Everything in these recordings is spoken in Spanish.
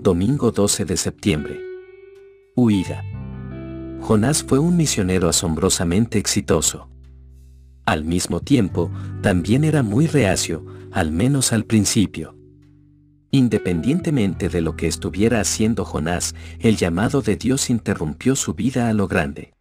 domingo 12 de septiembre. Huida. Jonás fue un misionero asombrosamente exitoso. Al mismo tiempo, también era muy reacio, al menos al principio. Independientemente de lo que estuviera haciendo Jonás, el llamado de Dios interrumpió su vida a lo grande.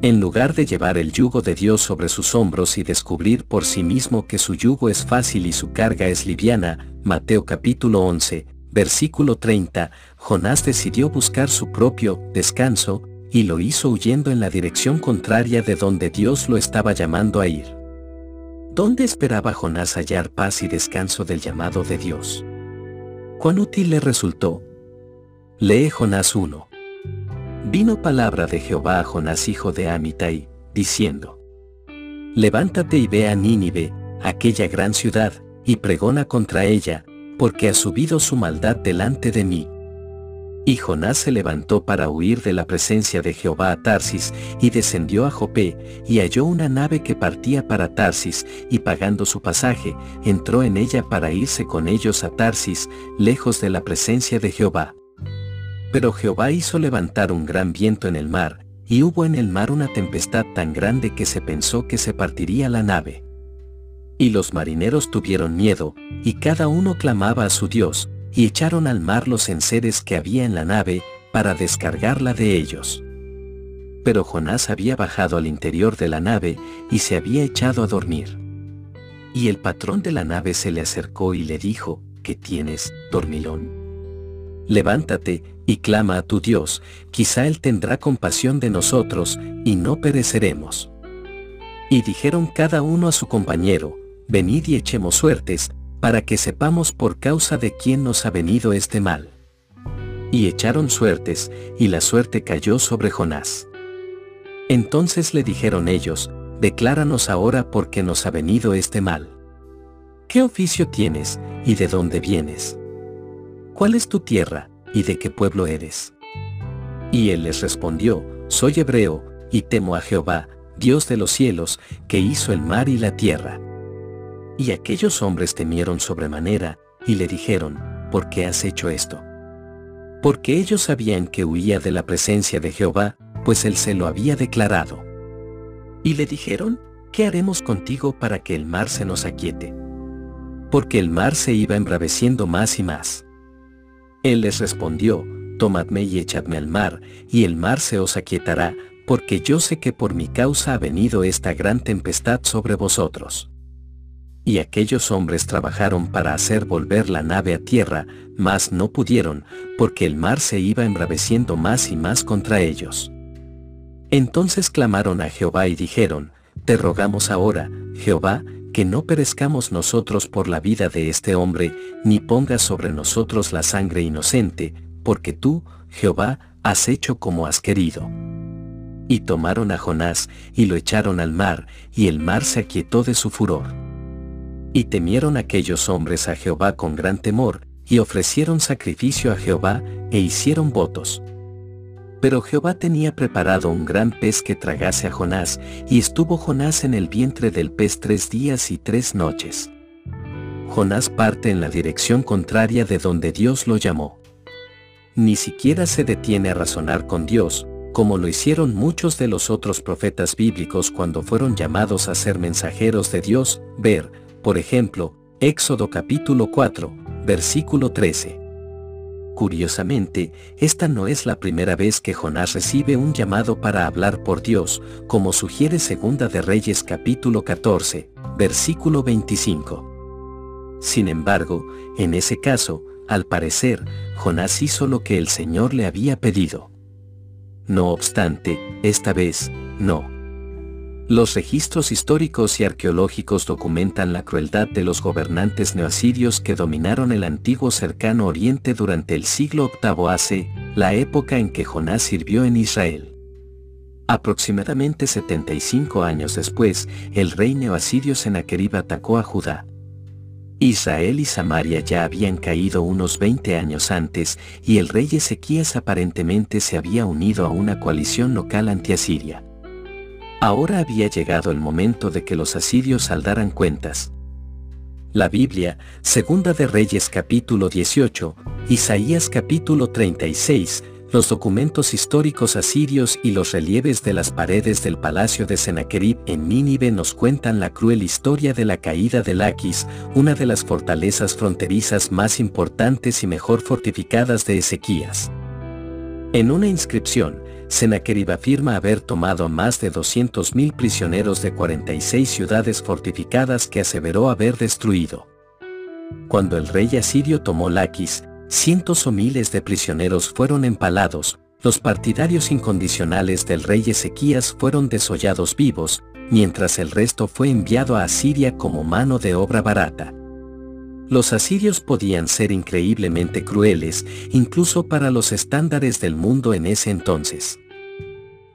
En lugar de llevar el yugo de Dios sobre sus hombros y descubrir por sí mismo que su yugo es fácil y su carga es liviana, Mateo capítulo 11, versículo 30, Jonás decidió buscar su propio descanso, y lo hizo huyendo en la dirección contraria de donde Dios lo estaba llamando a ir. ¿Dónde esperaba Jonás hallar paz y descanso del llamado de Dios? ¿Cuán útil le resultó? Lee Jonás 1. Vino palabra de Jehová a Jonás hijo de Amitai, diciendo, Levántate y ve a Nínive, aquella gran ciudad, y pregona contra ella, porque ha subido su maldad delante de mí. Y Jonás se levantó para huir de la presencia de Jehová a Tarsis, y descendió a Jopé, y halló una nave que partía para Tarsis, y pagando su pasaje, entró en ella para irse con ellos a Tarsis, lejos de la presencia de Jehová. Pero Jehová hizo levantar un gran viento en el mar, y hubo en el mar una tempestad tan grande que se pensó que se partiría la nave. Y los marineros tuvieron miedo, y cada uno clamaba a su Dios, y echaron al mar los enseres que había en la nave, para descargarla de ellos. Pero Jonás había bajado al interior de la nave, y se había echado a dormir. Y el patrón de la nave se le acercó y le dijo, ¿qué tienes, dormilón? levántate, y clama a tu Dios, quizá Él tendrá compasión de nosotros, y no pereceremos. Y dijeron cada uno a su compañero, venid y echemos suertes, para que sepamos por causa de quién nos ha venido este mal. Y echaron suertes, y la suerte cayó sobre Jonás. Entonces le dijeron ellos, decláranos ahora por qué nos ha venido este mal. ¿Qué oficio tienes, y de dónde vienes? ¿Cuál es tu tierra, y de qué pueblo eres? Y él les respondió, Soy hebreo, y temo a Jehová, Dios de los cielos, que hizo el mar y la tierra. Y aquellos hombres temieron sobremanera, y le dijeron, ¿por qué has hecho esto? Porque ellos sabían que huía de la presencia de Jehová, pues él se lo había declarado. Y le dijeron, ¿qué haremos contigo para que el mar se nos aquiete? Porque el mar se iba embraveciendo más y más. Él les respondió, Tomadme y echadme al mar, y el mar se os aquietará, porque yo sé que por mi causa ha venido esta gran tempestad sobre vosotros. Y aquellos hombres trabajaron para hacer volver la nave a tierra, mas no pudieron, porque el mar se iba embraveciendo más y más contra ellos. Entonces clamaron a Jehová y dijeron, Te rogamos ahora, Jehová, que no perezcamos nosotros por la vida de este hombre, ni pongas sobre nosotros la sangre inocente, porque tú, Jehová, has hecho como has querido. Y tomaron a Jonás, y lo echaron al mar, y el mar se aquietó de su furor. Y temieron aquellos hombres a Jehová con gran temor, y ofrecieron sacrificio a Jehová, e hicieron votos. Pero Jehová tenía preparado un gran pez que tragase a Jonás, y estuvo Jonás en el vientre del pez tres días y tres noches. Jonás parte en la dirección contraria de donde Dios lo llamó. Ni siquiera se detiene a razonar con Dios, como lo hicieron muchos de los otros profetas bíblicos cuando fueron llamados a ser mensajeros de Dios, ver, por ejemplo, Éxodo capítulo 4, versículo 13. Curiosamente, esta no es la primera vez que Jonás recibe un llamado para hablar por Dios, como sugiere Segunda de Reyes capítulo 14, versículo 25. Sin embargo, en ese caso, al parecer, Jonás hizo lo que el Señor le había pedido. No obstante, esta vez, no. Los registros históricos y arqueológicos documentan la crueldad de los gobernantes neoasirios que dominaron el antiguo cercano oriente durante el siglo VIII AC, la época en que Jonás sirvió en Israel. Aproximadamente 75 años después, el rey neoasirio Sennacherib atacó a Judá. Israel y Samaria ya habían caído unos 20 años antes y el rey Ezequías aparentemente se había unido a una coalición local anti-asiria. Ahora había llegado el momento de que los asirios saldaran cuentas. La Biblia, Segunda de Reyes capítulo 18, Isaías capítulo 36, los documentos históricos asirios y los relieves de las paredes del palacio de Sennacherib en Nínive nos cuentan la cruel historia de la caída de Laquis, una de las fortalezas fronterizas más importantes y mejor fortificadas de Ezequías. En una inscripción, Sennacherib afirma haber tomado más de 200.000 prisioneros de 46 ciudades fortificadas que aseveró haber destruido. Cuando el rey asirio tomó Laquis, cientos o miles de prisioneros fueron empalados, los partidarios incondicionales del rey Ezequías fueron desollados vivos, mientras el resto fue enviado a Asiria como mano de obra barata. Los asirios podían ser increíblemente crueles, incluso para los estándares del mundo en ese entonces.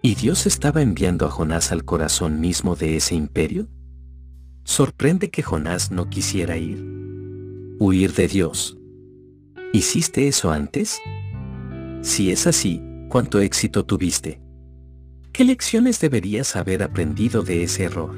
¿Y Dios estaba enviando a Jonás al corazón mismo de ese imperio? Sorprende que Jonás no quisiera ir. Huir de Dios. ¿Hiciste eso antes? Si es así, ¿cuánto éxito tuviste? ¿Qué lecciones deberías haber aprendido de ese error?